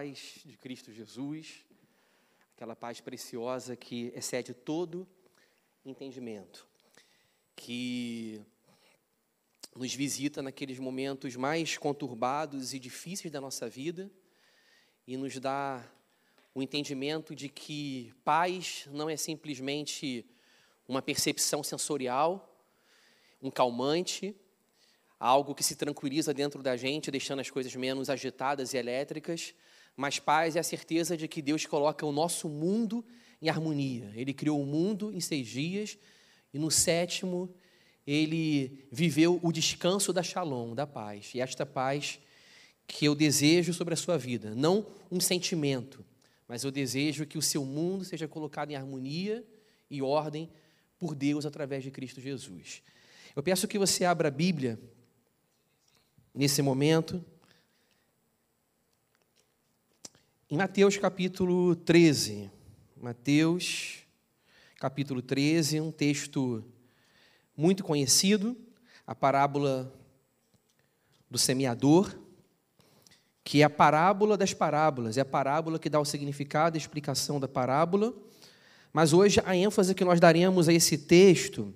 paz de Cristo Jesus, aquela paz preciosa que excede todo entendimento, que nos visita naqueles momentos mais conturbados e difíceis da nossa vida e nos dá o entendimento de que paz não é simplesmente uma percepção sensorial, um calmante, algo que se tranquiliza dentro da gente, deixando as coisas menos agitadas e elétricas, mas paz é a certeza de que Deus coloca o nosso mundo em harmonia. Ele criou o mundo em seis dias e no sétimo ele viveu o descanso da shalom, da paz. E esta paz que eu desejo sobre a sua vida, não um sentimento, mas eu desejo que o seu mundo seja colocado em harmonia e ordem por Deus através de Cristo Jesus. Eu peço que você abra a Bíblia nesse momento. Em Mateus capítulo 13. Mateus capítulo 13, um texto muito conhecido, a parábola do semeador, que é a parábola das parábolas, é a parábola que dá o significado a explicação da parábola. Mas hoje a ênfase que nós daremos a esse texto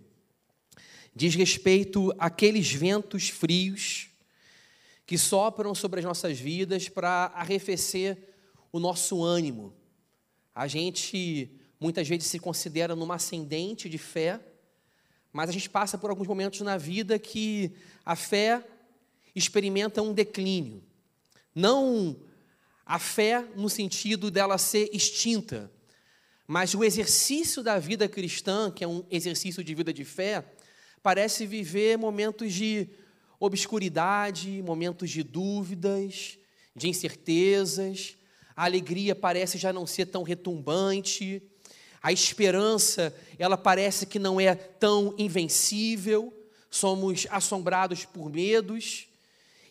diz respeito àqueles ventos frios que sopram sobre as nossas vidas para arrefecer o nosso ânimo. A gente muitas vezes se considera numa ascendente de fé, mas a gente passa por alguns momentos na vida que a fé experimenta um declínio. Não a fé no sentido dela ser extinta, mas o exercício da vida cristã, que é um exercício de vida de fé, parece viver momentos de obscuridade, momentos de dúvidas, de incertezas. A alegria parece já não ser tão retumbante. A esperança, ela parece que não é tão invencível. Somos assombrados por medos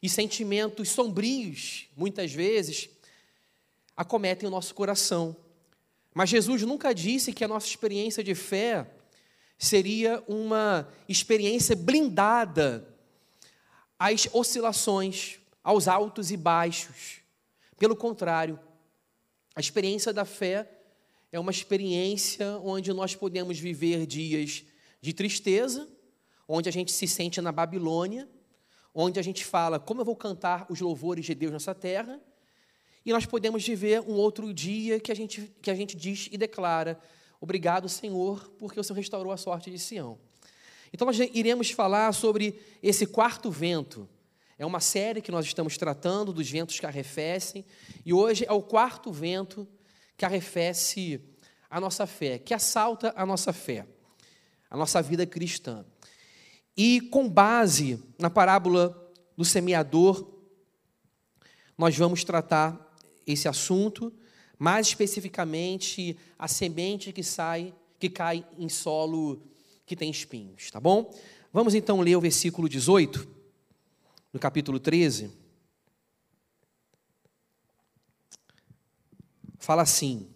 e sentimentos sombrios, muitas vezes, acometem o nosso coração. Mas Jesus nunca disse que a nossa experiência de fé seria uma experiência blindada às oscilações, aos altos e baixos. Pelo contrário, a experiência da fé é uma experiência onde nós podemos viver dias de tristeza, onde a gente se sente na Babilônia, onde a gente fala como eu vou cantar os louvores de Deus nessa terra, e nós podemos viver um outro dia que a gente, que a gente diz e declara: Obrigado, Senhor, porque o Senhor restaurou a sorte de Sião. Então, nós iremos falar sobre esse quarto vento. É uma série que nós estamos tratando dos ventos que arrefecem, e hoje é o quarto vento que arrefece a nossa fé, que assalta a nossa fé, a nossa vida cristã. E com base na parábola do semeador, nós vamos tratar esse assunto, mais especificamente a semente que sai, que cai em solo que tem espinhos, tá bom? Vamos então ler o versículo 18, no capítulo 13. Fala assim: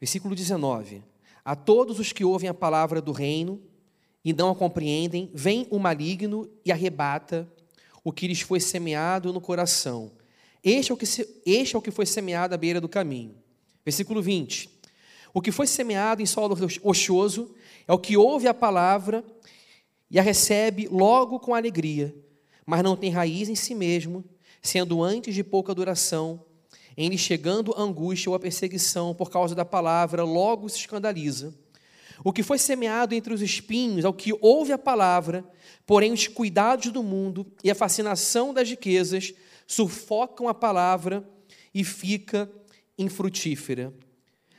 Versículo 19: A todos os que ouvem a palavra do reino e não a compreendem, vem o maligno e arrebata o que lhes foi semeado no coração. Este é o que, se, este é o que foi semeado à beira do caminho. Versículo 20. O que foi semeado em solo rochoso é o que ouve a palavra e a recebe logo com alegria, mas não tem raiz em si mesmo, sendo antes de pouca duração, em lhe chegando a angústia ou a perseguição por causa da palavra, logo se escandaliza. O que foi semeado entre os espinhos é o que ouve a palavra, porém os cuidados do mundo e a fascinação das riquezas sufocam a palavra e fica infrutífera.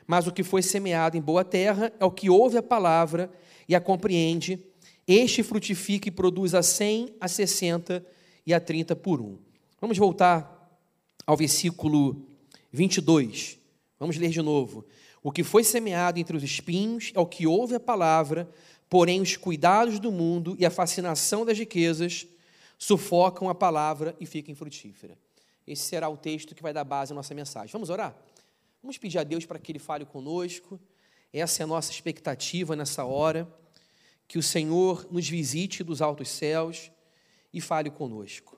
Mas o que foi semeado em boa terra é o que ouve a palavra e a compreende. Este frutifica e produz a cem, a sessenta e a trinta por um. Vamos voltar ao versículo 22. Vamos ler de novo. O que foi semeado entre os espinhos é o que ouve a palavra, porém os cuidados do mundo e a fascinação das riquezas sufocam a palavra e fica infrutífera. Esse será o texto que vai dar base à nossa mensagem. Vamos orar? Vamos pedir a Deus para que Ele fale conosco. Essa é a nossa expectativa nessa hora. que o Senhor nos visite dos altos céus e fale conosco.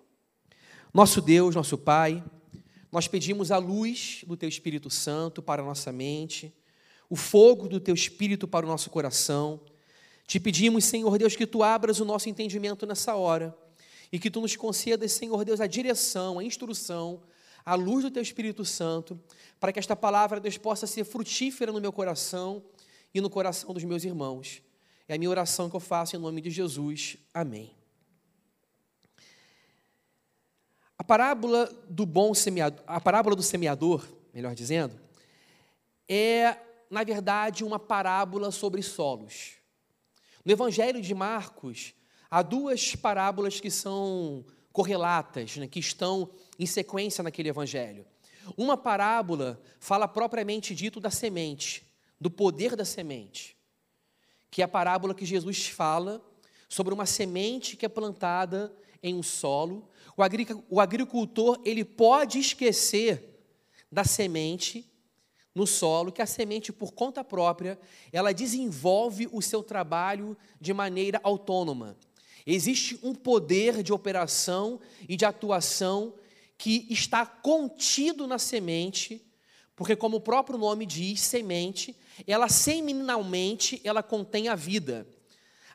Nosso Deus, nosso Pai, nós pedimos a luz do Teu Espírito Santo para a nossa mente, o fogo do Teu Espírito para o nosso coração. Te pedimos, Senhor Deus, que Tu abras o nosso entendimento nessa hora e que Tu nos concedas, Senhor Deus, a direção, a instrução, a luz do Teu Espírito Santo, para que esta palavra, Deus, possa ser frutífera no meu coração e no coração dos meus irmãos. É a minha oração que eu faço em nome de Jesus. Amém. A parábola do bom semeador, a parábola do semeador, melhor dizendo, é, na verdade, uma parábola sobre solos. No Evangelho de Marcos, há duas parábolas que são correlatas, né, que estão em sequência naquele evangelho. Uma parábola fala propriamente dito da semente, do poder da semente que é a parábola que Jesus fala sobre uma semente que é plantada em um solo. O agricultor ele pode esquecer da semente no solo, que a semente por conta própria, ela desenvolve o seu trabalho de maneira autônoma. Existe um poder de operação e de atuação que está contido na semente, porque como o próprio nome diz, semente, ela seminalmente ela contém a vida.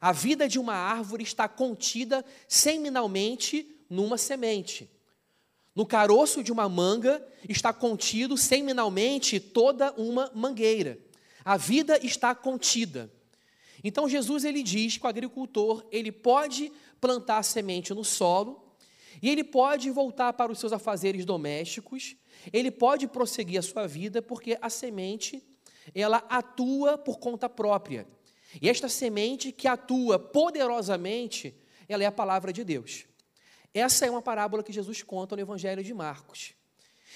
A vida de uma árvore está contida seminalmente numa semente. No caroço de uma manga está contido seminalmente toda uma mangueira. A vida está contida. Então Jesus ele diz que o agricultor, ele pode plantar a semente no solo e ele pode voltar para os seus afazeres domésticos, ele pode prosseguir a sua vida porque a semente ela atua por conta própria. E esta semente que atua poderosamente, ela é a palavra de Deus. Essa é uma parábola que Jesus conta no Evangelho de Marcos.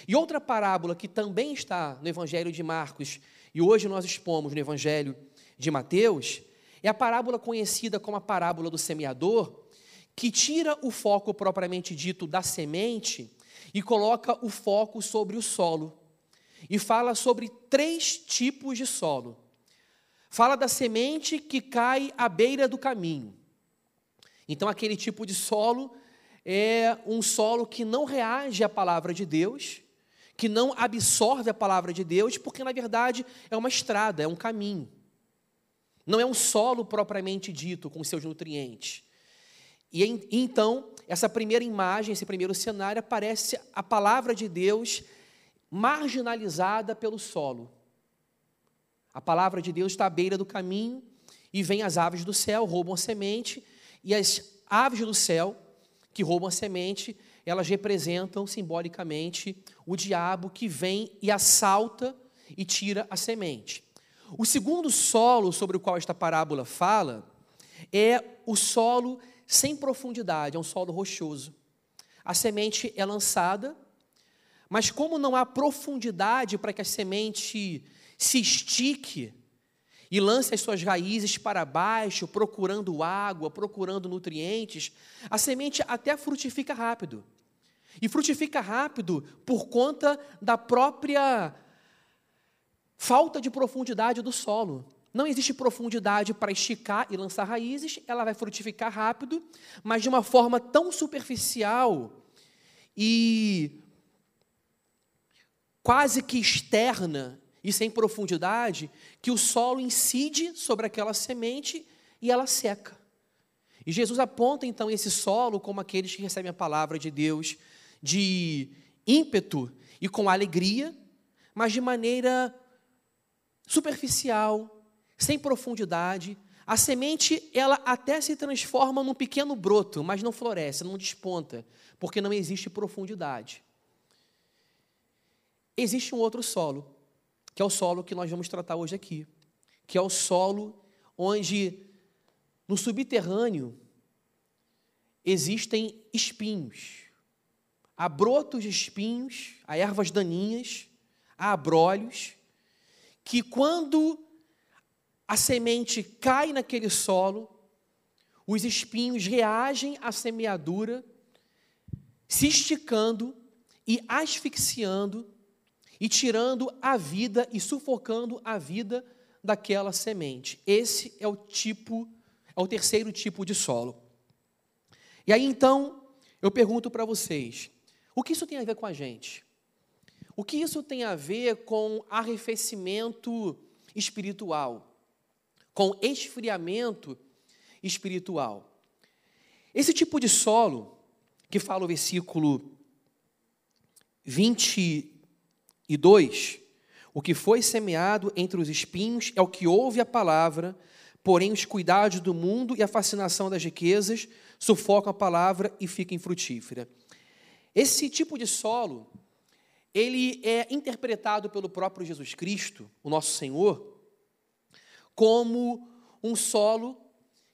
E outra parábola que também está no Evangelho de Marcos e hoje nós expomos no Evangelho de Mateus, é a parábola conhecida como a parábola do semeador, que tira o foco propriamente dito da semente e coloca o foco sobre o solo e fala sobre três tipos de solo. Fala da semente que cai à beira do caminho. Então, aquele tipo de solo é um solo que não reage à palavra de Deus, que não absorve a palavra de Deus, porque na verdade é uma estrada, é um caminho. Não é um solo propriamente dito com seus nutrientes. E então, essa primeira imagem, esse primeiro cenário, aparece a palavra de Deus marginalizada pelo solo. A palavra de Deus está à beira do caminho e vem as aves do céu, roubam a semente, e as aves do céu que roubam a semente, elas representam simbolicamente o diabo que vem e assalta e tira a semente. O segundo solo sobre o qual esta parábola fala é o solo sem profundidade, é um solo rochoso. A semente é lançada mas como não há profundidade para que a semente se estique e lance as suas raízes para baixo, procurando água, procurando nutrientes, a semente até frutifica rápido. E frutifica rápido por conta da própria falta de profundidade do solo. Não existe profundidade para esticar e lançar raízes, ela vai frutificar rápido, mas de uma forma tão superficial e quase que externa e sem profundidade, que o solo incide sobre aquela semente e ela seca. E Jesus aponta então esse solo como aqueles que recebem a palavra de Deus de ímpeto e com alegria, mas de maneira superficial, sem profundidade. A semente, ela até se transforma num pequeno broto, mas não floresce, não desponta, porque não existe profundidade. Existe um outro solo, que é o solo que nós vamos tratar hoje aqui, que é o solo onde no subterrâneo existem espinhos. Há brotos de espinhos, há ervas daninhas, há abrolhos, que quando a semente cai naquele solo, os espinhos reagem à semeadura, se esticando e asfixiando e tirando a vida e sufocando a vida daquela semente. Esse é o tipo, é o terceiro tipo de solo. E aí então, eu pergunto para vocês: o que isso tem a ver com a gente? O que isso tem a ver com arrefecimento espiritual, com esfriamento espiritual? Esse tipo de solo, que fala o versículo 22, o que foi semeado entre os espinhos é o que ouve a palavra, porém os cuidados do mundo e a fascinação das riquezas sufocam a palavra e fica infrutífera. Esse tipo de solo ele é interpretado pelo próprio Jesus Cristo, o nosso Senhor, como um solo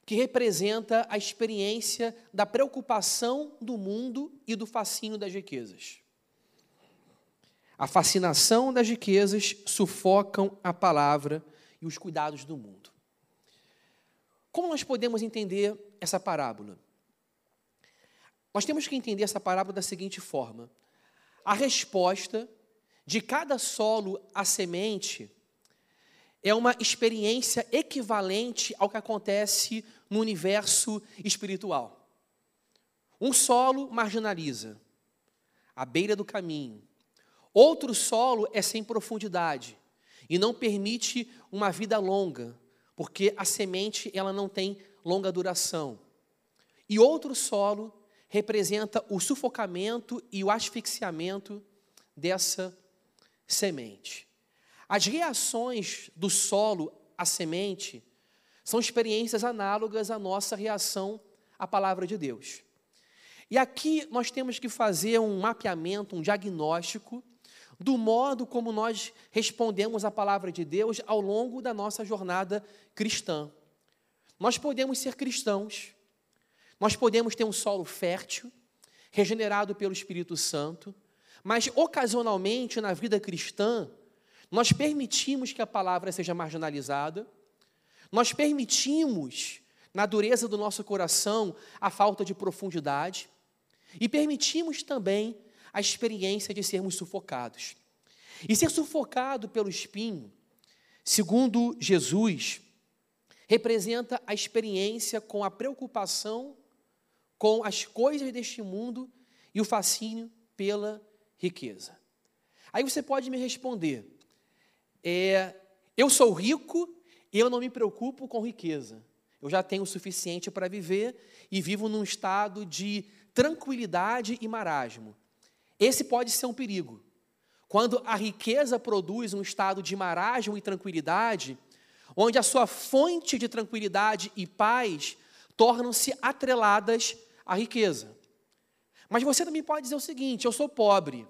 que representa a experiência da preocupação do mundo e do fascínio das riquezas. A fascinação das riquezas sufocam a palavra e os cuidados do mundo. Como nós podemos entender essa parábola? Nós temos que entender essa parábola da seguinte forma: a resposta de cada solo à semente é uma experiência equivalente ao que acontece no universo espiritual. Um solo marginaliza, à beira do caminho. Outro solo é sem profundidade e não permite uma vida longa, porque a semente ela não tem longa duração. E outro solo representa o sufocamento e o asfixiamento dessa semente. As reações do solo à semente são experiências análogas à nossa reação à palavra de Deus. E aqui nós temos que fazer um mapeamento, um diagnóstico do modo como nós respondemos à palavra de Deus ao longo da nossa jornada cristã. Nós podemos ser cristãos, nós podemos ter um solo fértil, regenerado pelo Espírito Santo, mas ocasionalmente na vida cristã, nós permitimos que a palavra seja marginalizada, nós permitimos, na dureza do nosso coração, a falta de profundidade, e permitimos também a experiência de sermos sufocados. E ser sufocado pelo espinho, segundo Jesus, representa a experiência com a preocupação com as coisas deste mundo e o fascínio pela riqueza. Aí você pode me responder: é, eu sou rico e eu não me preocupo com riqueza. Eu já tenho o suficiente para viver e vivo num estado de tranquilidade e marasmo. Esse pode ser um perigo. Quando a riqueza produz um estado de marasmo e tranquilidade, onde a sua fonte de tranquilidade e paz tornam-se atreladas à riqueza. Mas você também pode dizer o seguinte: eu sou pobre.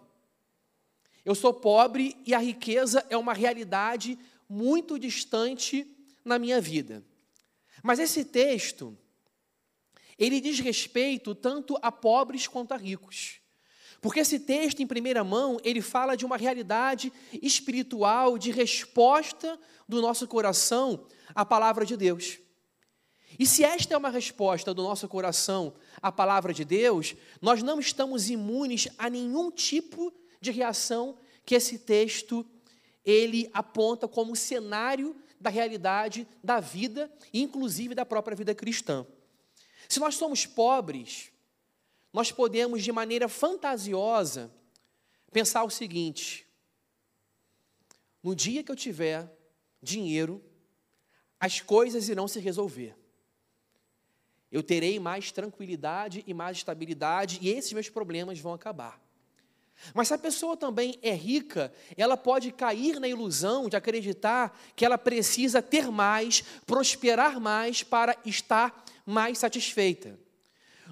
Eu sou pobre e a riqueza é uma realidade muito distante na minha vida. Mas esse texto, ele diz respeito tanto a pobres quanto a ricos. Porque esse texto, em primeira mão, ele fala de uma realidade espiritual, de resposta do nosso coração à palavra de Deus. E se esta é uma resposta do nosso coração à palavra de Deus, nós não estamos imunes a nenhum tipo de reação que esse texto ele aponta como cenário da realidade da vida, inclusive da própria vida cristã. Se nós somos pobres, nós podemos de maneira fantasiosa pensar o seguinte: no dia que eu tiver dinheiro, as coisas irão se resolver eu terei mais tranquilidade e mais estabilidade e esses meus problemas vão acabar. Mas se a pessoa também é rica, ela pode cair na ilusão de acreditar que ela precisa ter mais, prosperar mais para estar mais satisfeita.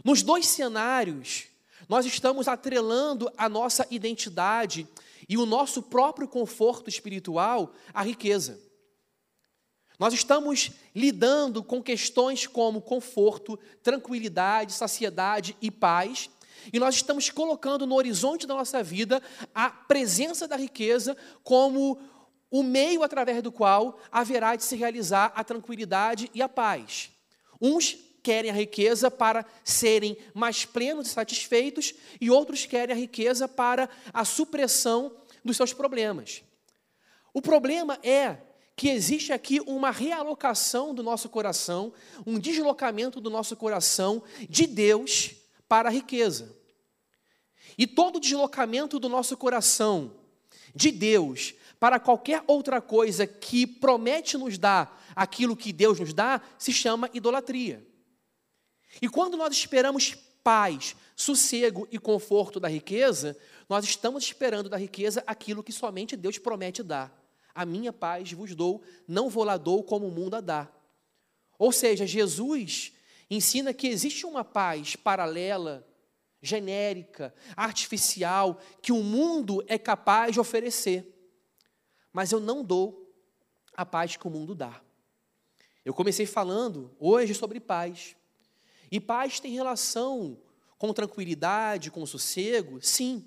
Nos dois cenários, nós estamos atrelando a nossa identidade e o nosso próprio conforto espiritual à riqueza. Nós estamos lidando com questões como conforto, tranquilidade, saciedade e paz, e nós estamos colocando no horizonte da nossa vida a presença da riqueza como o meio através do qual haverá de se realizar a tranquilidade e a paz. Uns querem a riqueza para serem mais plenos e satisfeitos, e outros querem a riqueza para a supressão dos seus problemas. O problema é que existe aqui uma realocação do nosso coração, um deslocamento do nosso coração de Deus para a riqueza. E todo deslocamento do nosso coração de Deus para qualquer outra coisa que promete nos dar aquilo que Deus nos dá, se chama idolatria. E quando nós esperamos paz, sossego e conforto da riqueza, nós estamos esperando da riqueza aquilo que somente Deus promete dar. A minha paz vos dou, não vou lá dou como o mundo a dá. Ou seja, Jesus ensina que existe uma paz paralela, genérica, artificial, que o mundo é capaz de oferecer. Mas eu não dou a paz que o mundo dá. Eu comecei falando hoje sobre paz. E paz tem relação com tranquilidade, com sossego? Sim.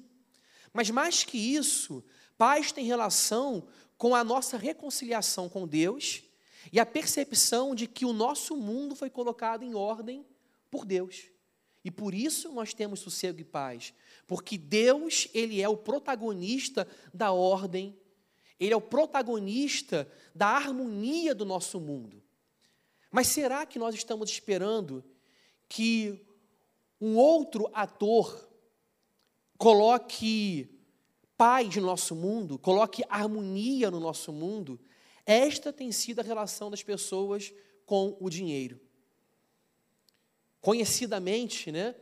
Mas mais que isso, paz tem relação com a nossa reconciliação com Deus e a percepção de que o nosso mundo foi colocado em ordem por Deus. E por isso nós temos sossego e paz, porque Deus, ele é o protagonista da ordem, ele é o protagonista da harmonia do nosso mundo. Mas será que nós estamos esperando que um outro ator coloque paz no nosso mundo, coloque harmonia no nosso mundo, esta tem sido a relação das pessoas com o dinheiro. Conhecidamente, né,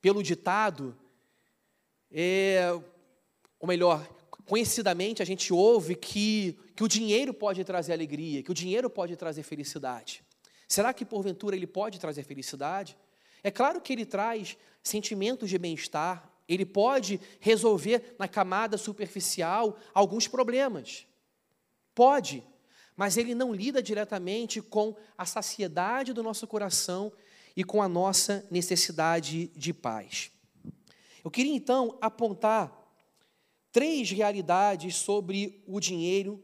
pelo ditado, é, ou melhor, conhecidamente a gente ouve que, que o dinheiro pode trazer alegria, que o dinheiro pode trazer felicidade. Será que porventura ele pode trazer felicidade? É claro que ele traz sentimentos de bem-estar, ele pode resolver na camada superficial alguns problemas. Pode, mas ele não lida diretamente com a saciedade do nosso coração e com a nossa necessidade de paz. Eu queria então apontar três realidades sobre o dinheiro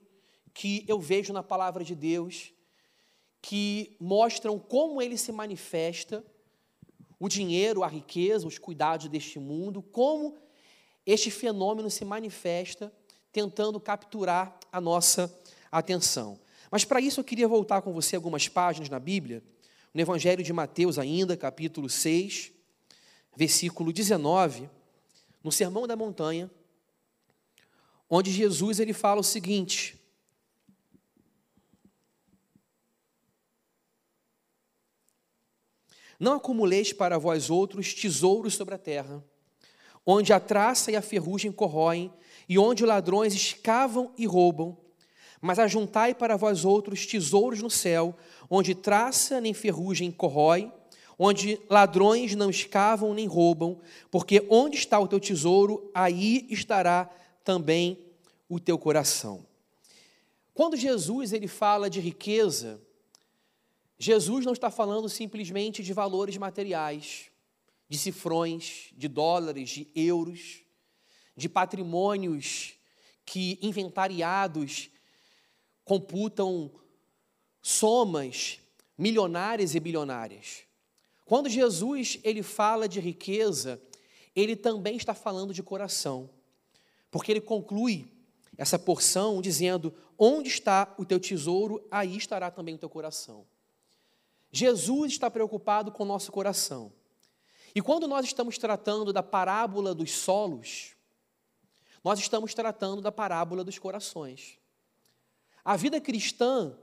que eu vejo na palavra de Deus, que mostram como ele se manifesta o dinheiro, a riqueza, os cuidados deste mundo, como este fenômeno se manifesta tentando capturar a nossa atenção. Mas para isso eu queria voltar com você algumas páginas na Bíblia, no Evangelho de Mateus ainda, capítulo 6, versículo 19, no Sermão da Montanha, onde Jesus ele fala o seguinte: Não acumuleis para vós outros tesouros sobre a terra, onde a traça e a ferrugem corroem, e onde ladrões escavam e roubam, mas ajuntai para vós outros tesouros no céu, onde traça nem ferrugem corrói, onde ladrões não escavam nem roubam, porque onde está o teu tesouro, aí estará também o teu coração. Quando Jesus ele fala de riqueza, Jesus não está falando simplesmente de valores materiais, de cifrões, de dólares, de euros, de patrimônios que inventariados computam somas milionárias e bilionárias. Quando Jesus ele fala de riqueza, ele também está falando de coração, porque ele conclui essa porção dizendo: onde está o teu tesouro, aí estará também o teu coração. Jesus está preocupado com o nosso coração. E quando nós estamos tratando da parábola dos solos, nós estamos tratando da parábola dos corações. A vida cristã,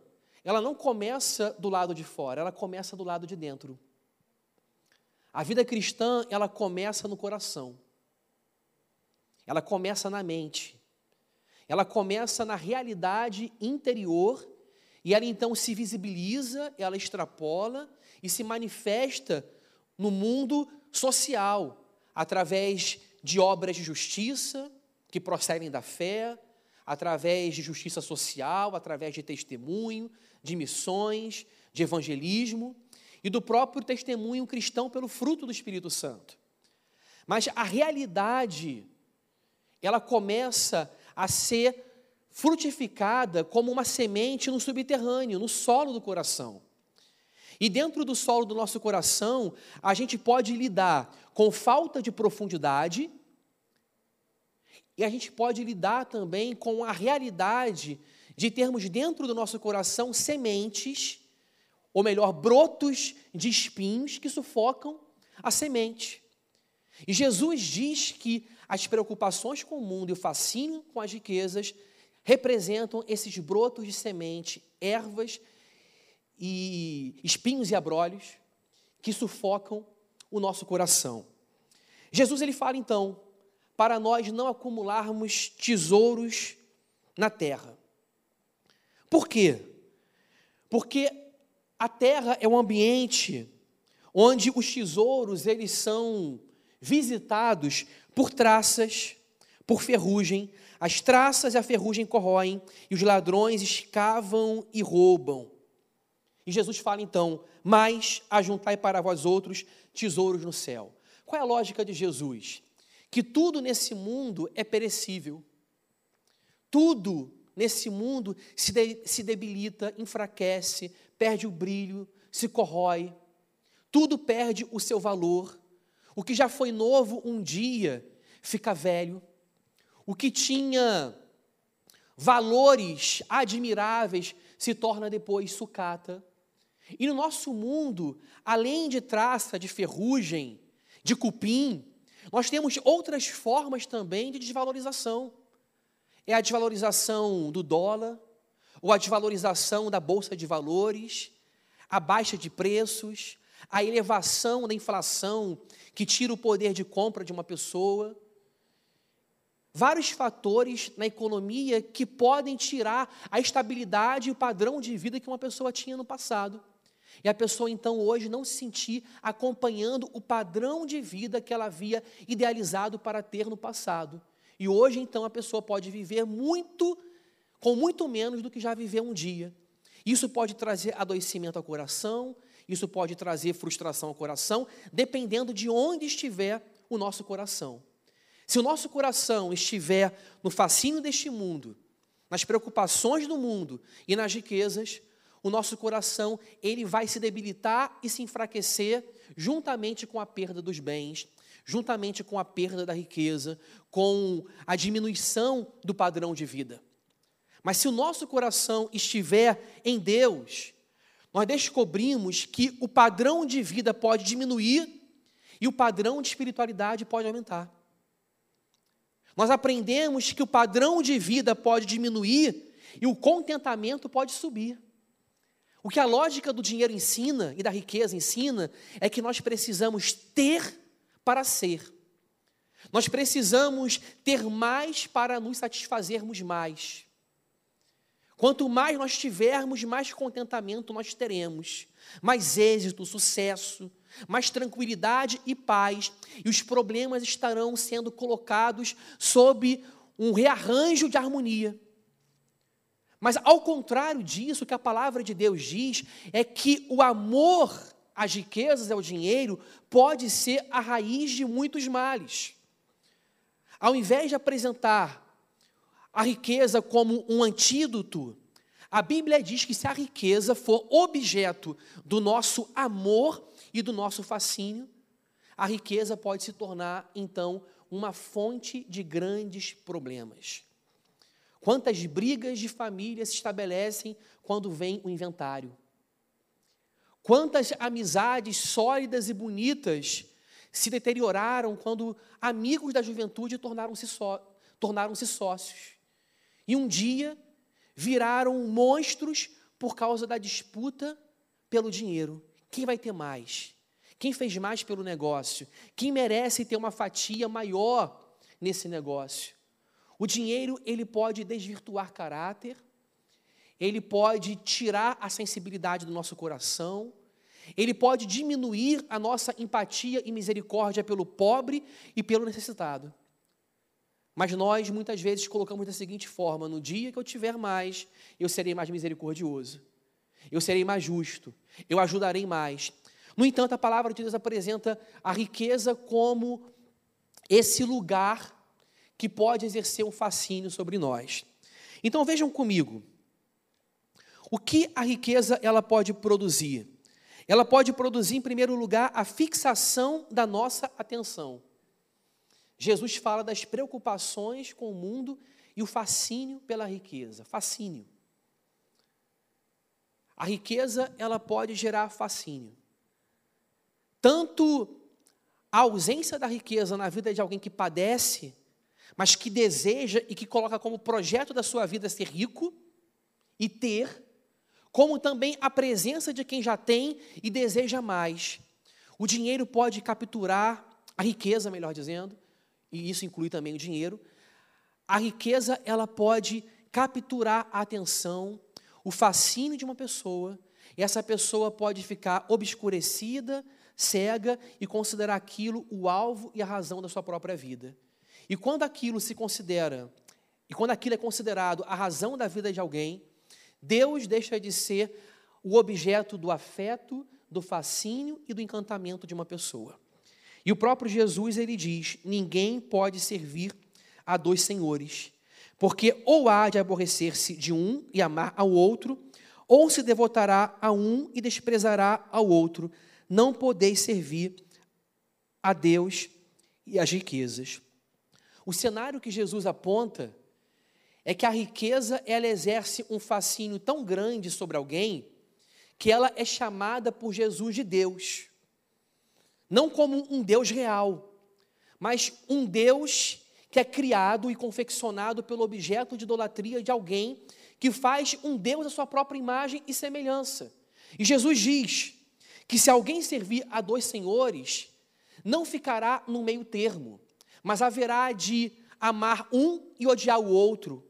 ela não começa do lado de fora, ela começa do lado de dentro. A vida cristã, ela começa no coração. Ela começa na mente. Ela começa na realidade interior e ela então se visibiliza, ela extrapola e se manifesta no mundo social, através de obras de justiça que procedem da fé, através de justiça social, através de testemunho, de missões, de evangelismo e do próprio testemunho cristão pelo fruto do Espírito Santo. Mas a realidade, ela começa a ser frutificada como uma semente no subterrâneo, no solo do coração. E dentro do solo do nosso coração, a gente pode lidar com falta de profundidade, e a gente pode lidar também com a realidade de termos dentro do nosso coração sementes, ou melhor, brotos de espinhos que sufocam a semente. E Jesus diz que as preocupações com o mundo e o fascínio com as riquezas representam esses brotos de semente, ervas e espinhos e abrolhos que sufocam o nosso coração. Jesus ele fala então para nós não acumularmos tesouros na terra. Por quê? Porque a terra é um ambiente onde os tesouros eles são visitados por traças, por ferrugem. As traças e a ferrugem corroem e os ladrões escavam e roubam. E Jesus fala então: "Mas ajuntai para vós outros tesouros no céu". Qual é a lógica de Jesus? Que tudo nesse mundo é perecível. Tudo nesse mundo se, de, se debilita, enfraquece, perde o brilho, se corrói. Tudo perde o seu valor. O que já foi novo um dia fica velho. O que tinha valores admiráveis se torna depois sucata. E no nosso mundo, além de traça, de ferrugem, de cupim, nós temos outras formas também de desvalorização. É a desvalorização do dólar, ou a desvalorização da bolsa de valores, a baixa de preços, a elevação da inflação que tira o poder de compra de uma pessoa. Vários fatores na economia que podem tirar a estabilidade e o padrão de vida que uma pessoa tinha no passado. E a pessoa então hoje não se sentir acompanhando o padrão de vida que ela havia idealizado para ter no passado. E hoje então a pessoa pode viver muito com muito menos do que já viveu um dia. Isso pode trazer adoecimento ao coração, isso pode trazer frustração ao coração, dependendo de onde estiver o nosso coração. Se o nosso coração estiver no fascínio deste mundo, nas preocupações do mundo e nas riquezas, o nosso coração ele vai se debilitar e se enfraquecer juntamente com a perda dos bens, juntamente com a perda da riqueza, com a diminuição do padrão de vida. Mas se o nosso coração estiver em Deus, nós descobrimos que o padrão de vida pode diminuir e o padrão de espiritualidade pode aumentar. Nós aprendemos que o padrão de vida pode diminuir e o contentamento pode subir. O que a lógica do dinheiro ensina e da riqueza ensina é que nós precisamos ter para ser. Nós precisamos ter mais para nos satisfazermos mais. Quanto mais nós tivermos, mais contentamento nós teremos, mais êxito, sucesso, mais tranquilidade e paz, e os problemas estarão sendo colocados sob um rearranjo de harmonia. Mas ao contrário disso, o que a palavra de Deus diz é que o amor às riquezas, ao dinheiro, pode ser a raiz de muitos males. Ao invés de apresentar a riqueza como um antídoto, a Bíblia diz que se a riqueza for objeto do nosso amor e do nosso fascínio, a riqueza pode se tornar, então, uma fonte de grandes problemas. Quantas brigas de família se estabelecem quando vem o inventário? Quantas amizades sólidas e bonitas se deterioraram quando amigos da juventude tornaram-se só, tornaram sócios? E um dia viraram monstros por causa da disputa pelo dinheiro. Quem vai ter mais? Quem fez mais pelo negócio? Quem merece ter uma fatia maior nesse negócio? O dinheiro, ele pode desvirtuar caráter, ele pode tirar a sensibilidade do nosso coração, ele pode diminuir a nossa empatia e misericórdia pelo pobre e pelo necessitado. Mas nós muitas vezes colocamos da seguinte forma: no dia que eu tiver mais, eu serei mais misericordioso, eu serei mais justo, eu ajudarei mais. No entanto, a palavra de Deus apresenta a riqueza como esse lugar que pode exercer um fascínio sobre nós. Então vejam comigo, o que a riqueza ela pode produzir? Ela pode produzir, em primeiro lugar, a fixação da nossa atenção. Jesus fala das preocupações com o mundo e o fascínio pela riqueza. Fascínio. A riqueza, ela pode gerar fascínio. Tanto a ausência da riqueza na vida de alguém que padece, mas que deseja e que coloca como projeto da sua vida ser rico e ter, como também a presença de quem já tem e deseja mais. O dinheiro pode capturar a riqueza, melhor dizendo, e isso inclui também o dinheiro. A riqueza, ela pode capturar a atenção, o fascínio de uma pessoa, e essa pessoa pode ficar obscurecida, cega e considerar aquilo o alvo e a razão da sua própria vida. E quando aquilo se considera, e quando aquilo é considerado a razão da vida de alguém, Deus deixa de ser o objeto do afeto, do fascínio e do encantamento de uma pessoa. E o próprio Jesus ele diz: ninguém pode servir a dois senhores, porque ou há de aborrecer-se de um e amar ao outro, ou se devotará a um e desprezará ao outro não podeis servir a Deus e as riquezas. O cenário que Jesus aponta é que a riqueza ela exerce um fascínio tão grande sobre alguém que ela é chamada por Jesus de Deus. Não como um Deus real, mas um Deus que é criado e confeccionado pelo objeto de idolatria de alguém que faz um Deus à sua própria imagem e semelhança. E Jesus diz: que se alguém servir a dois senhores, não ficará no meio termo, mas haverá de amar um e odiar o outro,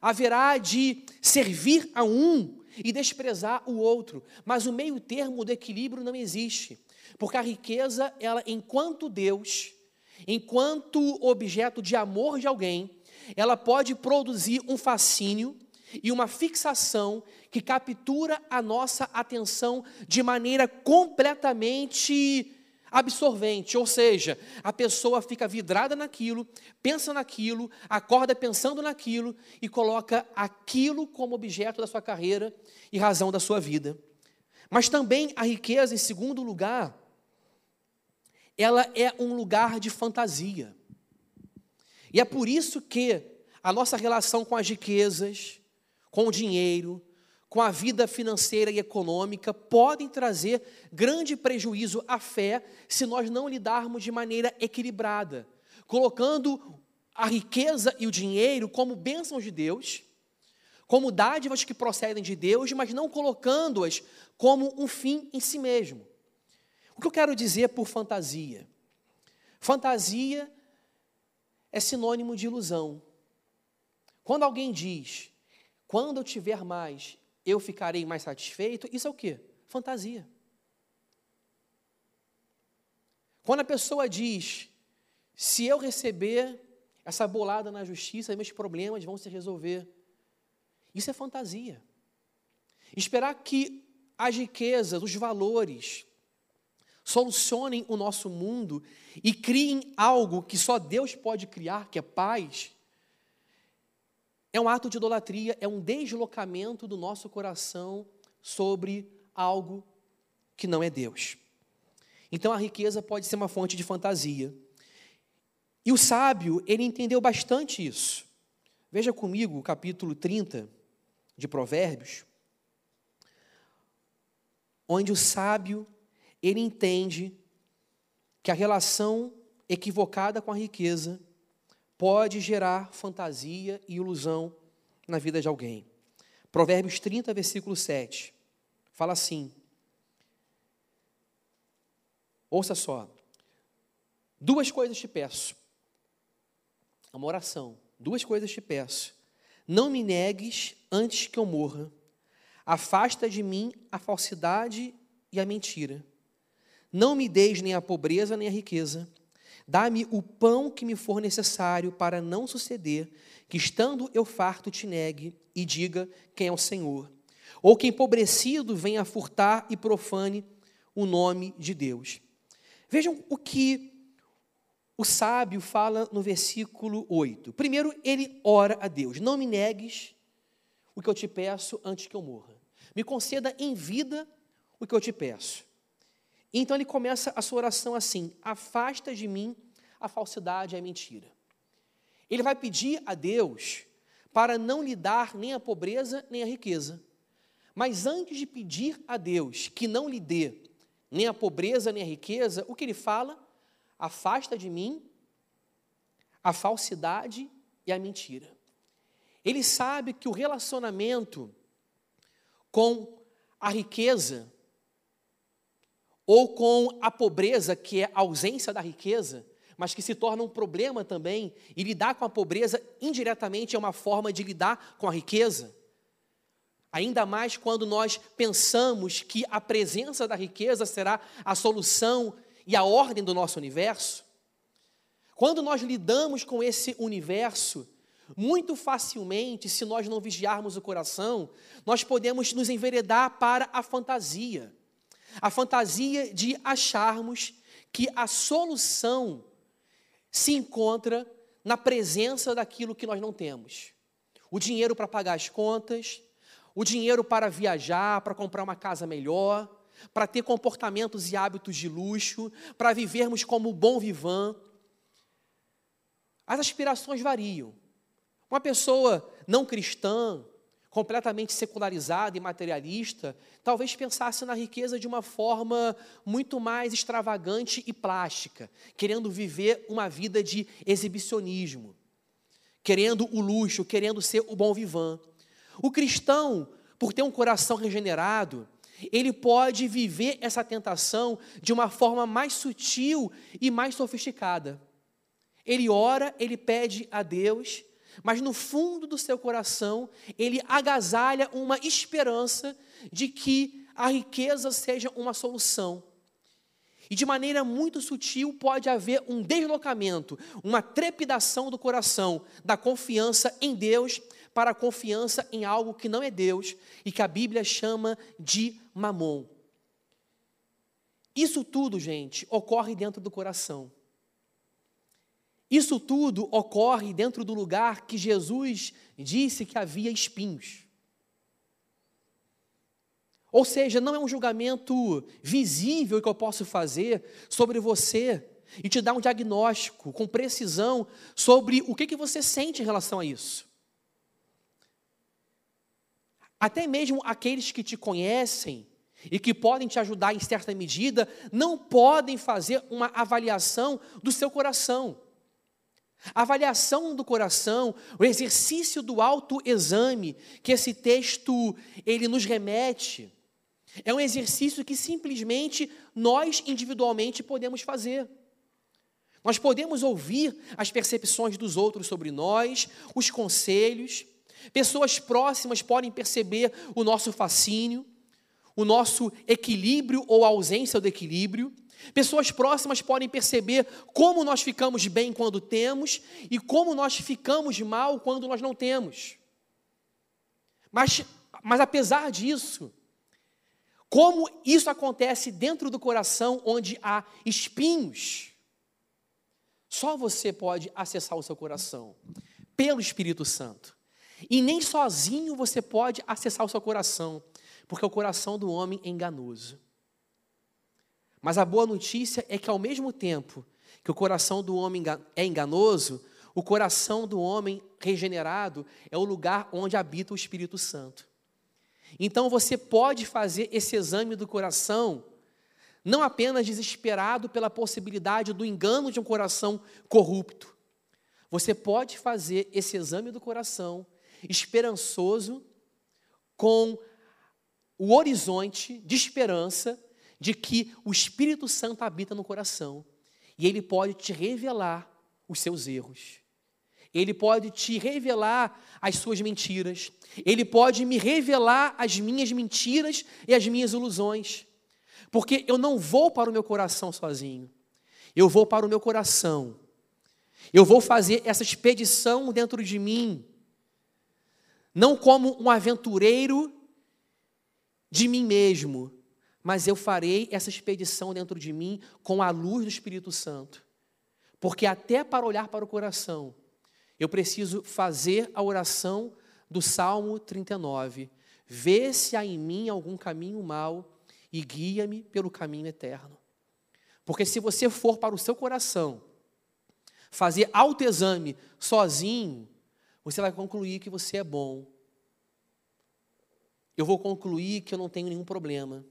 haverá de servir a um e desprezar o outro, mas o meio termo do equilíbrio não existe, porque a riqueza, ela, enquanto Deus, enquanto objeto de amor de alguém, ela pode produzir um fascínio e uma fixação que captura a nossa atenção de maneira completamente absorvente, ou seja, a pessoa fica vidrada naquilo, pensa naquilo, acorda pensando naquilo e coloca aquilo como objeto da sua carreira e razão da sua vida. Mas também a riqueza, em segundo lugar, ela é um lugar de fantasia. E é por isso que a nossa relação com as riquezas, com o dinheiro, com a vida financeira e econômica, podem trazer grande prejuízo à fé se nós não lidarmos de maneira equilibrada, colocando a riqueza e o dinheiro como bênçãos de Deus, como dádivas que procedem de Deus, mas não colocando-as como um fim em si mesmo. O que eu quero dizer por fantasia? Fantasia é sinônimo de ilusão. Quando alguém diz, quando eu tiver mais, eu ficarei mais satisfeito. Isso é o que? Fantasia. Quando a pessoa diz, se eu receber essa bolada na justiça, meus problemas vão se resolver. Isso é fantasia. Esperar que as riquezas, os valores, solucionem o nosso mundo e criem algo que só Deus pode criar, que é paz, é um ato de idolatria, é um deslocamento do nosso coração sobre algo que não é Deus. Então a riqueza pode ser uma fonte de fantasia. E o sábio, ele entendeu bastante isso. Veja comigo o capítulo 30 de Provérbios, onde o sábio, ele entende que a relação equivocada com a riqueza pode gerar fantasia e ilusão na vida de alguém. Provérbios 30, versículo 7, fala assim: Ouça só, duas coisas te peço, é uma oração, duas coisas te peço. Não me negues antes que eu morra, afasta de mim a falsidade e a mentira. Não me deis nem a pobreza nem a riqueza Dá-me o pão que me for necessário para não suceder que, estando eu farto, te negue e diga quem é o Senhor. Ou que empobrecido venha furtar e profane o nome de Deus. Vejam o que o sábio fala no versículo 8. Primeiro, ele ora a Deus: Não me negues o que eu te peço antes que eu morra. Me conceda em vida o que eu te peço. Então ele começa a sua oração assim: afasta de mim a falsidade e a mentira. Ele vai pedir a Deus para não lhe dar nem a pobreza nem a riqueza, Mas antes de pedir a Deus que não lhe dê nem a pobreza nem a riqueza, o que ele fala? Afasta de mim a falsidade e a mentira. Ele sabe que o relacionamento com a riqueza ou com a pobreza, que é a ausência da riqueza, mas que se torna um problema também, e lidar com a pobreza indiretamente é uma forma de lidar com a riqueza. Ainda mais quando nós pensamos que a presença da riqueza será a solução e a ordem do nosso universo. Quando nós lidamos com esse universo, muito facilmente, se nós não vigiarmos o coração, nós podemos nos enveredar para a fantasia. A fantasia de acharmos que a solução se encontra na presença daquilo que nós não temos. O dinheiro para pagar as contas, o dinheiro para viajar, para comprar uma casa melhor, para ter comportamentos e hábitos de luxo, para vivermos como bom vivan. As aspirações variam. Uma pessoa não cristã, completamente secularizada e materialista, talvez pensasse na riqueza de uma forma muito mais extravagante e plástica, querendo viver uma vida de exibicionismo, querendo o luxo, querendo ser o bom vivan. O cristão, por ter um coração regenerado, ele pode viver essa tentação de uma forma mais sutil e mais sofisticada. Ele ora, ele pede a Deus, mas no fundo do seu coração, ele agasalha uma esperança de que a riqueza seja uma solução. E de maneira muito sutil pode haver um deslocamento, uma trepidação do coração, da confiança em Deus para a confiança em algo que não é Deus e que a Bíblia chama de mamon. Isso tudo, gente, ocorre dentro do coração. Isso tudo ocorre dentro do lugar que Jesus disse que havia espinhos. Ou seja, não é um julgamento visível que eu posso fazer sobre você e te dar um diagnóstico com precisão sobre o que, que você sente em relação a isso. Até mesmo aqueles que te conhecem e que podem te ajudar em certa medida, não podem fazer uma avaliação do seu coração. A avaliação do coração, o exercício do autoexame que esse texto ele nos remete, é um exercício que simplesmente nós individualmente podemos fazer. Nós podemos ouvir as percepções dos outros sobre nós, os conselhos, pessoas próximas podem perceber o nosso fascínio, o nosso equilíbrio ou ausência do equilíbrio. Pessoas próximas podem perceber como nós ficamos bem quando temos e como nós ficamos mal quando nós não temos. Mas, mas apesar disso, como isso acontece dentro do coração onde há espinhos, só você pode acessar o seu coração pelo Espírito Santo. E nem sozinho você pode acessar o seu coração, porque o coração do homem é enganoso. Mas a boa notícia é que, ao mesmo tempo que o coração do homem é enganoso, o coração do homem regenerado é o lugar onde habita o Espírito Santo. Então você pode fazer esse exame do coração, não apenas desesperado pela possibilidade do engano de um coração corrupto. Você pode fazer esse exame do coração esperançoso, com o horizonte de esperança de que o Espírito Santo habita no coração e ele pode te revelar os seus erros. Ele pode te revelar as suas mentiras. Ele pode me revelar as minhas mentiras e as minhas ilusões. Porque eu não vou para o meu coração sozinho. Eu vou para o meu coração. Eu vou fazer essa expedição dentro de mim. Não como um aventureiro de mim mesmo, mas eu farei essa expedição dentro de mim com a luz do Espírito Santo. Porque até para olhar para o coração, eu preciso fazer a oração do Salmo 39. Vê se há em mim algum caminho mau e guia-me pelo caminho eterno. Porque se você for para o seu coração fazer autoexame sozinho, você vai concluir que você é bom. eu vou concluir que eu não tenho nenhum problema,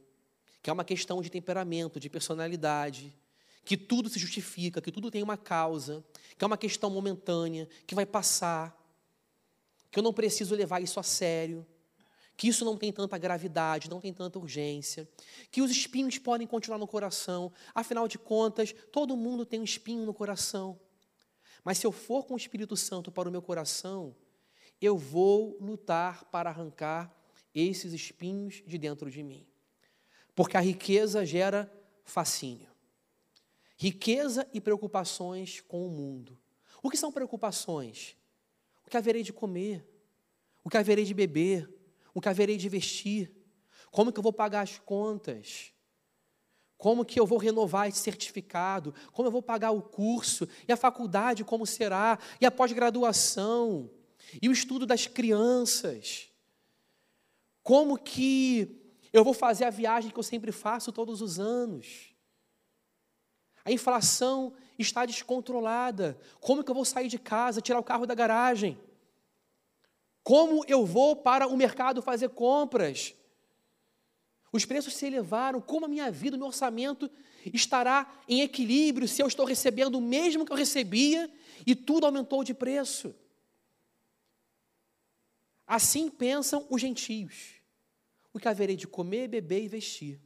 que é uma questão de temperamento, de personalidade, que tudo se justifica, que tudo tem uma causa, que é uma questão momentânea, que vai passar, que eu não preciso levar isso a sério, que isso não tem tanta gravidade, não tem tanta urgência, que os espinhos podem continuar no coração, afinal de contas, todo mundo tem um espinho no coração. Mas se eu for com o Espírito Santo para o meu coração, eu vou lutar para arrancar esses espinhos de dentro de mim. Porque a riqueza gera fascínio. Riqueza e preocupações com o mundo. O que são preocupações? O que haverei de comer? O que haverei de beber? O que haverei de vestir? Como que eu vou pagar as contas? Como que eu vou renovar esse certificado? Como eu vou pagar o curso? E a faculdade como será? E a pós-graduação? E o estudo das crianças? Como que eu vou fazer a viagem que eu sempre faço todos os anos? A inflação está descontrolada. Como que eu vou sair de casa, tirar o carro da garagem? Como eu vou para o mercado fazer compras? Os preços se elevaram, como a minha vida, o meu orçamento estará em equilíbrio se eu estou recebendo o mesmo que eu recebia e tudo aumentou de preço? Assim pensam os gentios. O que haverei de comer, beber e vestir?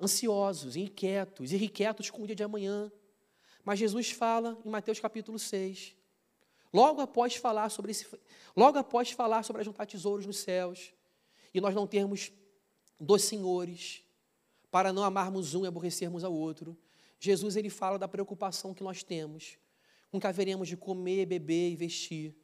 Ansiosos, inquietos, irrequietos com o dia de amanhã. Mas Jesus fala em Mateus capítulo 6, logo após falar sobre esse, logo após falar sobre juntar tesouros nos céus, e nós não termos dos senhores, para não amarmos um e aborrecermos ao outro. Jesus ele fala da preocupação que nós temos com que haveremos de comer, beber e vestir.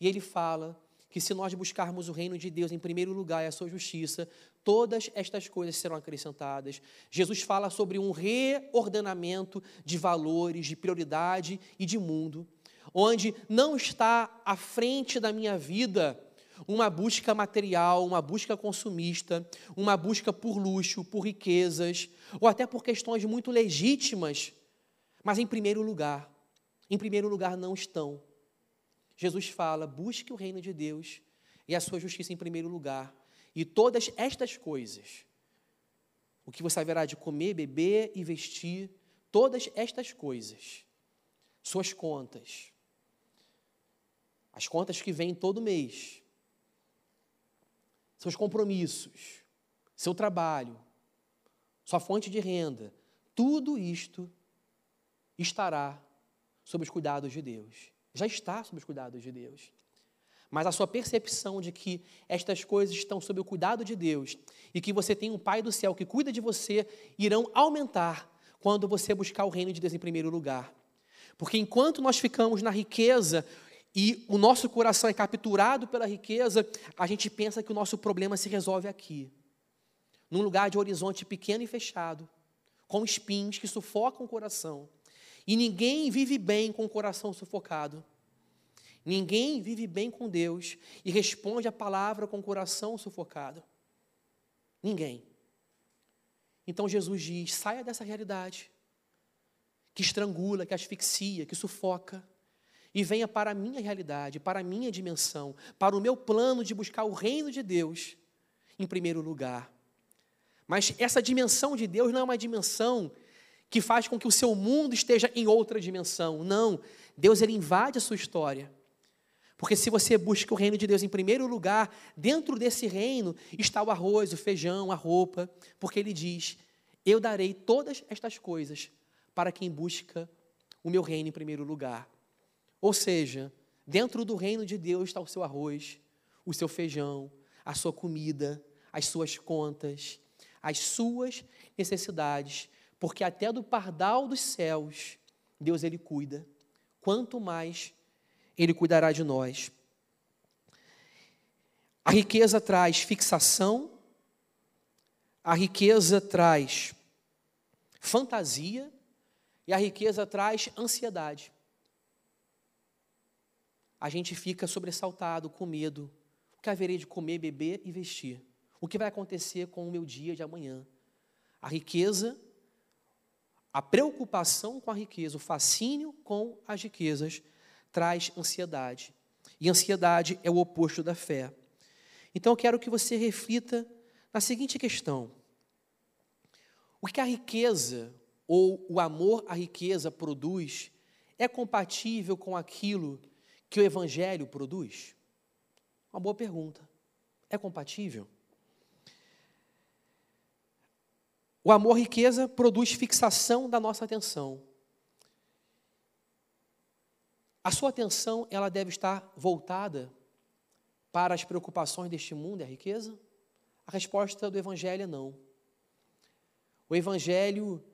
E ele fala que se nós buscarmos o reino de Deus em primeiro lugar e a sua justiça, todas estas coisas serão acrescentadas. Jesus fala sobre um reordenamento de valores, de prioridade e de mundo, onde não está à frente da minha vida uma busca material, uma busca consumista, uma busca por luxo, por riquezas, ou até por questões muito legítimas, mas em primeiro lugar, em primeiro lugar não estão Jesus fala: busque o reino de Deus e a sua justiça em primeiro lugar, e todas estas coisas, o que você haverá de comer, beber e vestir, todas estas coisas, suas contas, as contas que vêm todo mês, seus compromissos, seu trabalho, sua fonte de renda, tudo isto estará sob os cuidados de Deus já está sob os cuidados de Deus. Mas a sua percepção de que estas coisas estão sob o cuidado de Deus e que você tem um Pai do céu que cuida de você irão aumentar quando você buscar o reino de Deus em primeiro lugar. Porque enquanto nós ficamos na riqueza e o nosso coração é capturado pela riqueza, a gente pensa que o nosso problema se resolve aqui, num lugar de horizonte pequeno e fechado, com espinhos que sufocam o coração. E ninguém vive bem com o coração sufocado. Ninguém vive bem com Deus e responde a palavra com o coração sufocado. Ninguém. Então Jesus diz: saia dessa realidade que estrangula, que asfixia, que sufoca, e venha para a minha realidade, para a minha dimensão, para o meu plano de buscar o reino de Deus em primeiro lugar. Mas essa dimensão de Deus não é uma dimensão que faz com que o seu mundo esteja em outra dimensão. Não, Deus ele invade a sua história. Porque se você busca o reino de Deus em primeiro lugar, dentro desse reino está o arroz, o feijão, a roupa, porque ele diz: Eu darei todas estas coisas para quem busca o meu reino em primeiro lugar. Ou seja, dentro do reino de Deus está o seu arroz, o seu feijão, a sua comida, as suas contas, as suas necessidades porque até do pardal dos céus, Deus ele cuida. Quanto mais ele cuidará de nós. A riqueza traz fixação, a riqueza traz fantasia e a riqueza traz ansiedade. A gente fica sobressaltado, com medo. O que haverei de comer, beber e vestir? O que vai acontecer com o meu dia de amanhã? A riqueza a preocupação com a riqueza, o fascínio com as riquezas, traz ansiedade. E ansiedade é o oposto da fé. Então eu quero que você reflita na seguinte questão: o que a riqueza ou o amor à riqueza produz é compatível com aquilo que o Evangelho produz? Uma boa pergunta. É compatível? O amor riqueza produz fixação da nossa atenção. A sua atenção ela deve estar voltada para as preocupações deste mundo e a riqueza? A resposta do Evangelho é não. O Evangelho,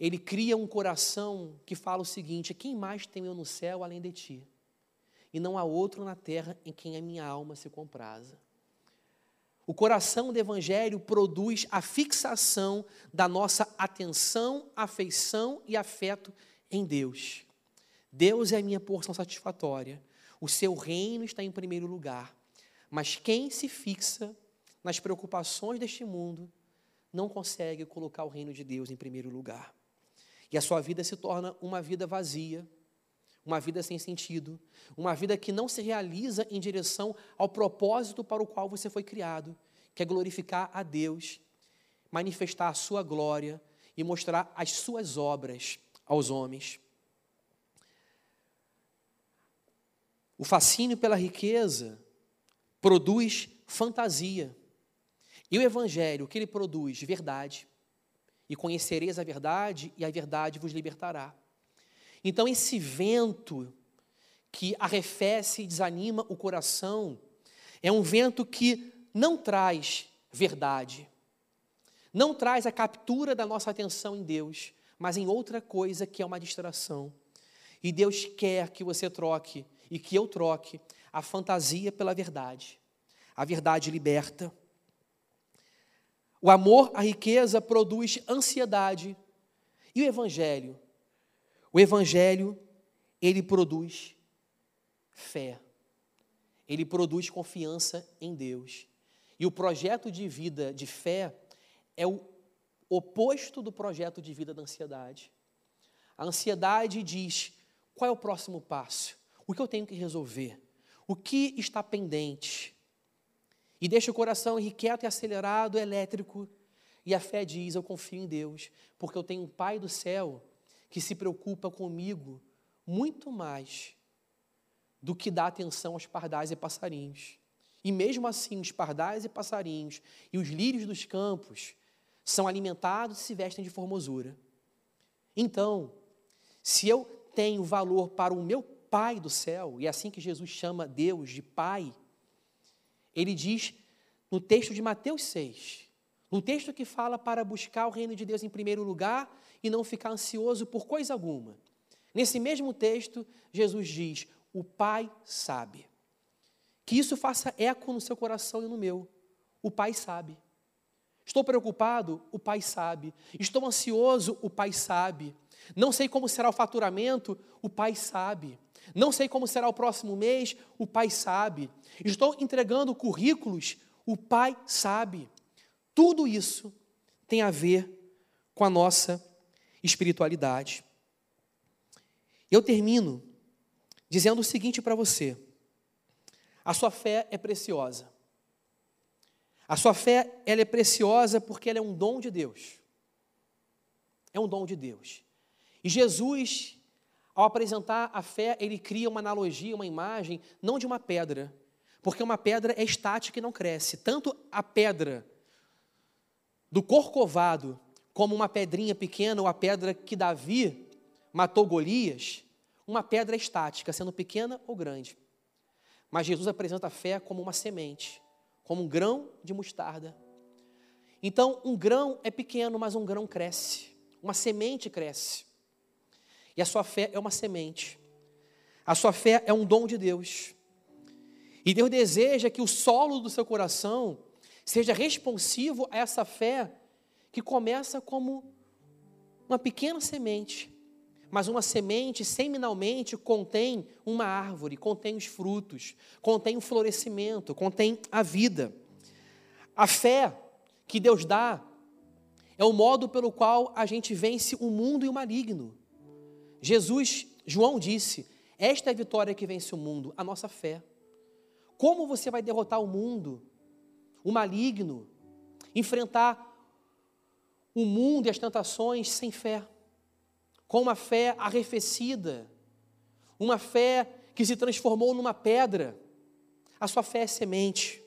ele cria um coração que fala o seguinte: quem mais tem eu no céu além de ti? E não há outro na terra em quem a minha alma se compraza. O coração do Evangelho produz a fixação da nossa atenção, afeição e afeto em Deus. Deus é a minha porção satisfatória. O seu reino está em primeiro lugar. Mas quem se fixa nas preocupações deste mundo não consegue colocar o reino de Deus em primeiro lugar. E a sua vida se torna uma vida vazia, uma vida sem sentido, uma vida que não se realiza em direção ao propósito para o qual você foi criado, que é glorificar a Deus, manifestar a sua glória e mostrar as suas obras aos homens. O fascínio pela riqueza produz fantasia. E o Evangelho, o que ele produz? Verdade. E conhecereis a verdade, e a verdade vos libertará. Então, esse vento que arrefece e desanima o coração é um vento que não traz verdade, não traz a captura da nossa atenção em Deus, mas em outra coisa que é uma distração. E Deus quer que você troque e que eu troque a fantasia pela verdade. A verdade liberta. O amor à riqueza produz ansiedade. E o evangelho? O evangelho, ele produz fé. Ele produz confiança em Deus. E o projeto de vida de fé é o oposto do projeto de vida da ansiedade. A ansiedade diz: qual é o próximo passo? O que eu tenho que resolver? O que está pendente? E deixa o coração irrequieto e acelerado, elétrico. E a fé diz: Eu confio em Deus, porque eu tenho um Pai do céu que se preocupa comigo muito mais do que dá atenção aos pardais e passarinhos. E mesmo assim, os pardais e passarinhos e os lírios dos campos são alimentados e se vestem de formosura. Então, se eu tenho valor para o meu Pai do céu, e é assim que Jesus chama Deus de Pai, ele diz no texto de Mateus 6, no texto que fala para buscar o reino de Deus em primeiro lugar e não ficar ansioso por coisa alguma. Nesse mesmo texto, Jesus diz: O Pai sabe. Que isso faça eco no seu coração e no meu. O Pai sabe. Estou preocupado? O Pai sabe. Estou ansioso? O Pai sabe. Não sei como será o faturamento? O Pai sabe. Não sei como será o próximo mês, o pai sabe. Estou entregando currículos, o pai sabe. Tudo isso tem a ver com a nossa espiritualidade. Eu termino dizendo o seguinte para você: a sua fé é preciosa. A sua fé ela é preciosa porque ela é um dom de Deus. É um dom de Deus. E Jesus ao apresentar a fé, ele cria uma analogia, uma imagem, não de uma pedra, porque uma pedra é estática e não cresce. Tanto a pedra do corcovado, como uma pedrinha pequena, ou a pedra que Davi matou Golias, uma pedra estática, sendo pequena ou grande. Mas Jesus apresenta a fé como uma semente, como um grão de mostarda. Então, um grão é pequeno, mas um grão cresce. Uma semente cresce. E a sua fé é uma semente. A sua fé é um dom de Deus. E Deus deseja que o solo do seu coração seja responsivo a essa fé que começa como uma pequena semente. Mas uma semente, seminalmente, contém uma árvore, contém os frutos, contém o florescimento, contém a vida. A fé que Deus dá é o modo pelo qual a gente vence o mundo e o maligno. Jesus, João disse: Esta é a vitória que vence o mundo, a nossa fé. Como você vai derrotar o mundo o maligno, enfrentar o mundo e as tentações sem fé, com uma fé arrefecida, uma fé que se transformou numa pedra. A sua fé é semente.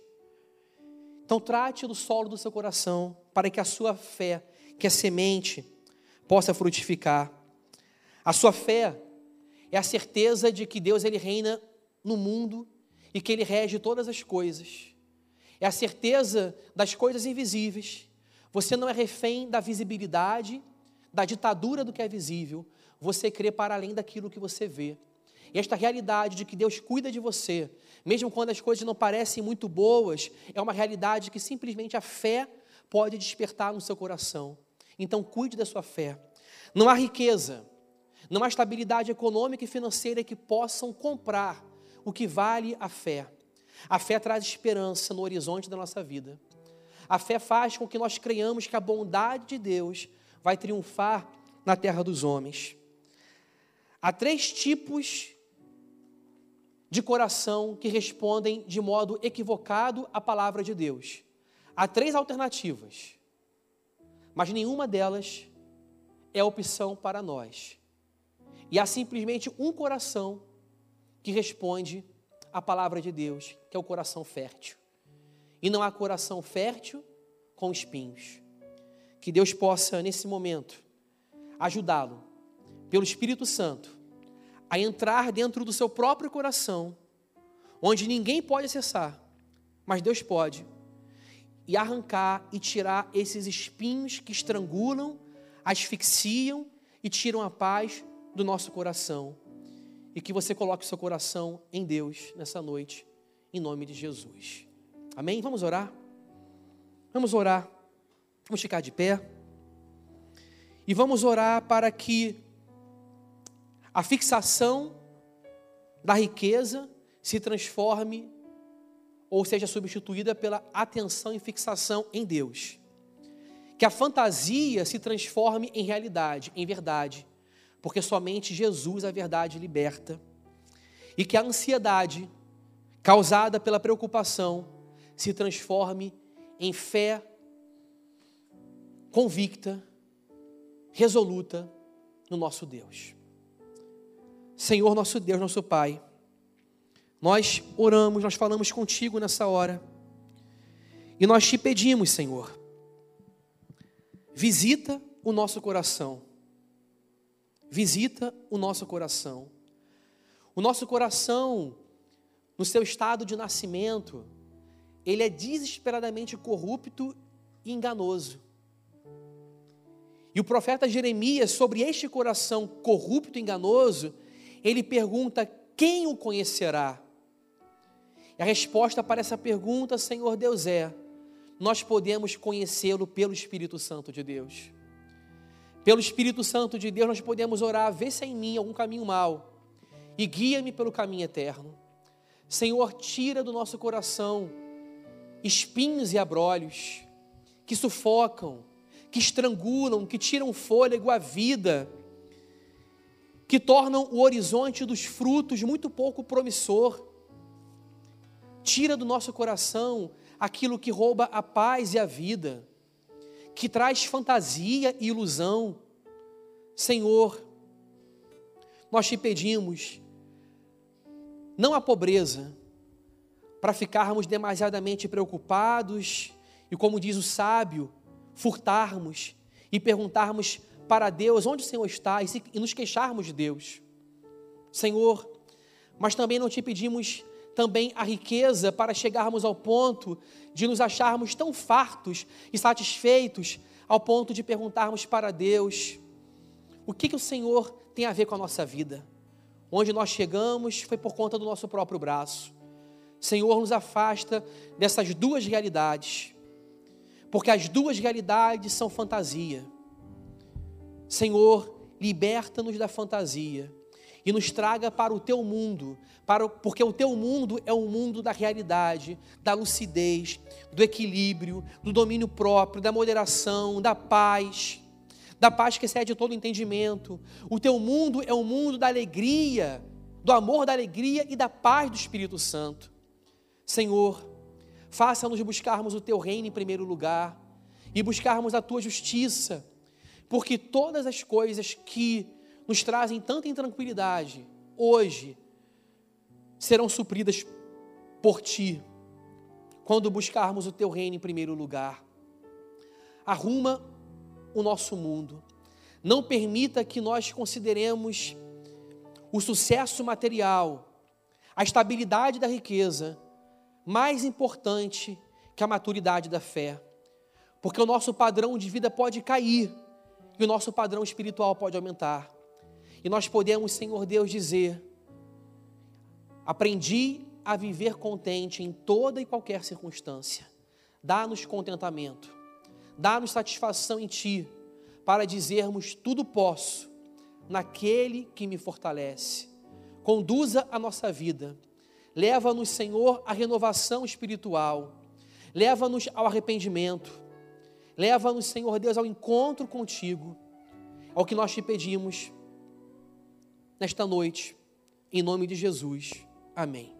Então, trate do solo do seu coração para que a sua fé, que é semente, possa frutificar. A sua fé é a certeza de que Deus ele reina no mundo e que ele rege todas as coisas. É a certeza das coisas invisíveis. Você não é refém da visibilidade, da ditadura do que é visível. Você crê para além daquilo que você vê. E esta realidade de que Deus cuida de você, mesmo quando as coisas não parecem muito boas, é uma realidade que simplesmente a fé pode despertar no seu coração. Então, cuide da sua fé. Não há riqueza, não há estabilidade econômica e financeira que possam comprar o que vale a fé. A fé traz esperança no horizonte da nossa vida. A fé faz com que nós creiamos que a bondade de Deus vai triunfar na terra dos homens. Há três tipos de coração que respondem de modo equivocado à palavra de Deus. Há três alternativas, mas nenhuma delas é opção para nós. E há simplesmente um coração que responde à palavra de Deus, que é o coração fértil. E não há coração fértil com espinhos. Que Deus possa, nesse momento, ajudá-lo, pelo Espírito Santo, a entrar dentro do seu próprio coração, onde ninguém pode acessar, mas Deus pode, e arrancar e tirar esses espinhos que estrangulam, asfixiam e tiram a paz do nosso coração. E que você coloque o seu coração em Deus nessa noite, em nome de Jesus. Amém? Vamos orar? Vamos orar. Vamos ficar de pé. E vamos orar para que a fixação da riqueza se transforme ou seja substituída pela atenção e fixação em Deus. Que a fantasia se transforme em realidade, em verdade, porque somente Jesus a verdade liberta. E que a ansiedade causada pela preocupação se transforme em fé convicta, resoluta no nosso Deus. Senhor, nosso Deus, nosso Pai, nós oramos, nós falamos contigo nessa hora, e nós te pedimos, Senhor, visita o nosso coração, visita o nosso coração. O nosso coração, no seu estado de nascimento, ele é desesperadamente corrupto e enganoso. E o profeta Jeremias, sobre este coração corrupto e enganoso, ele pergunta: quem o conhecerá? E a resposta para essa pergunta, Senhor Deus, é: nós podemos conhecê-lo pelo Espírito Santo de Deus. Pelo Espírito Santo de Deus, nós podemos orar, vê se é em mim algum caminho mal e guia-me pelo caminho eterno. Senhor, tira do nosso coração espinhos e abrolhos que sufocam, que estrangulam, que tiram fôlego à vida que tornam o horizonte dos frutos muito pouco promissor. Tira do nosso coração aquilo que rouba a paz e a vida, que traz fantasia e ilusão. Senhor, nós te pedimos, não a pobreza, para ficarmos demasiadamente preocupados e, como diz o sábio, furtarmos e perguntarmos para Deus onde o Senhor está e, se, e nos queixarmos de Deus. Senhor, mas também não te pedimos também a riqueza para chegarmos ao ponto de nos acharmos tão fartos e satisfeitos ao ponto de perguntarmos para Deus o que, que o Senhor tem a ver com a nossa vida. Onde nós chegamos foi por conta do nosso próprio braço. Senhor, nos afasta dessas duas realidades, porque as duas realidades são fantasia. Senhor, liberta-nos da fantasia e nos traga para o teu mundo, para, porque o teu mundo é o mundo da realidade, da lucidez, do equilíbrio, do domínio próprio, da moderação, da paz, da paz que excede todo entendimento. O teu mundo é o mundo da alegria, do amor, da alegria e da paz do Espírito Santo. Senhor, Faça-nos buscarmos o teu reino em primeiro lugar e buscarmos a tua justiça, porque todas as coisas que nos trazem tanta intranquilidade hoje serão supridas por ti, quando buscarmos o teu reino em primeiro lugar. Arruma o nosso mundo. Não permita que nós consideremos o sucesso material, a estabilidade da riqueza, mais importante que a maturidade da fé. Porque o nosso padrão de vida pode cair e o nosso padrão espiritual pode aumentar. E nós podemos, Senhor Deus, dizer: Aprendi a viver contente em toda e qualquer circunstância. Dá-nos contentamento, dá-nos satisfação em Ti, para dizermos: Tudo posso naquele que me fortalece. Conduza a nossa vida Leva-nos, Senhor, à renovação espiritual. Leva-nos ao arrependimento. Leva-nos, Senhor Deus, ao encontro contigo. Ao que nós te pedimos nesta noite. Em nome de Jesus. Amém.